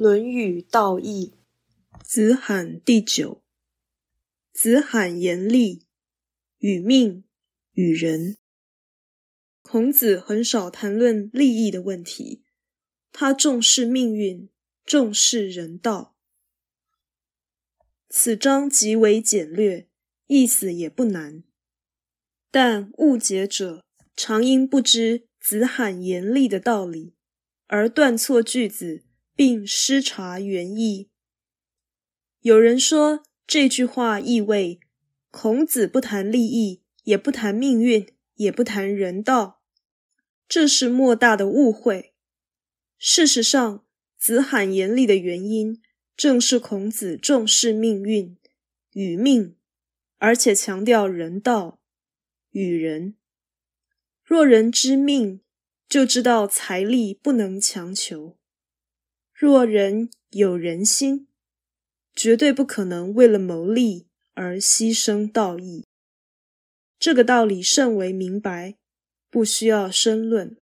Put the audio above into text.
《论语·道义》子罕第九。子罕言利，与命，与人。孔子很少谈论利益的问题，他重视命运，重视人道。此章极为简略，意思也不难，但误解者常因不知子罕言利的道理，而断错句子。并失察原意。有人说这句话意味孔子不谈利益，也不谈命运，也不谈人道，这是莫大的误会。事实上，子罕严厉的原因正是孔子重视命运与命，而且强调人道与人。若人知命，就知道财力不能强求。若人有人心，绝对不可能为了谋利而牺牲道义。这个道理甚为明白，不需要深论。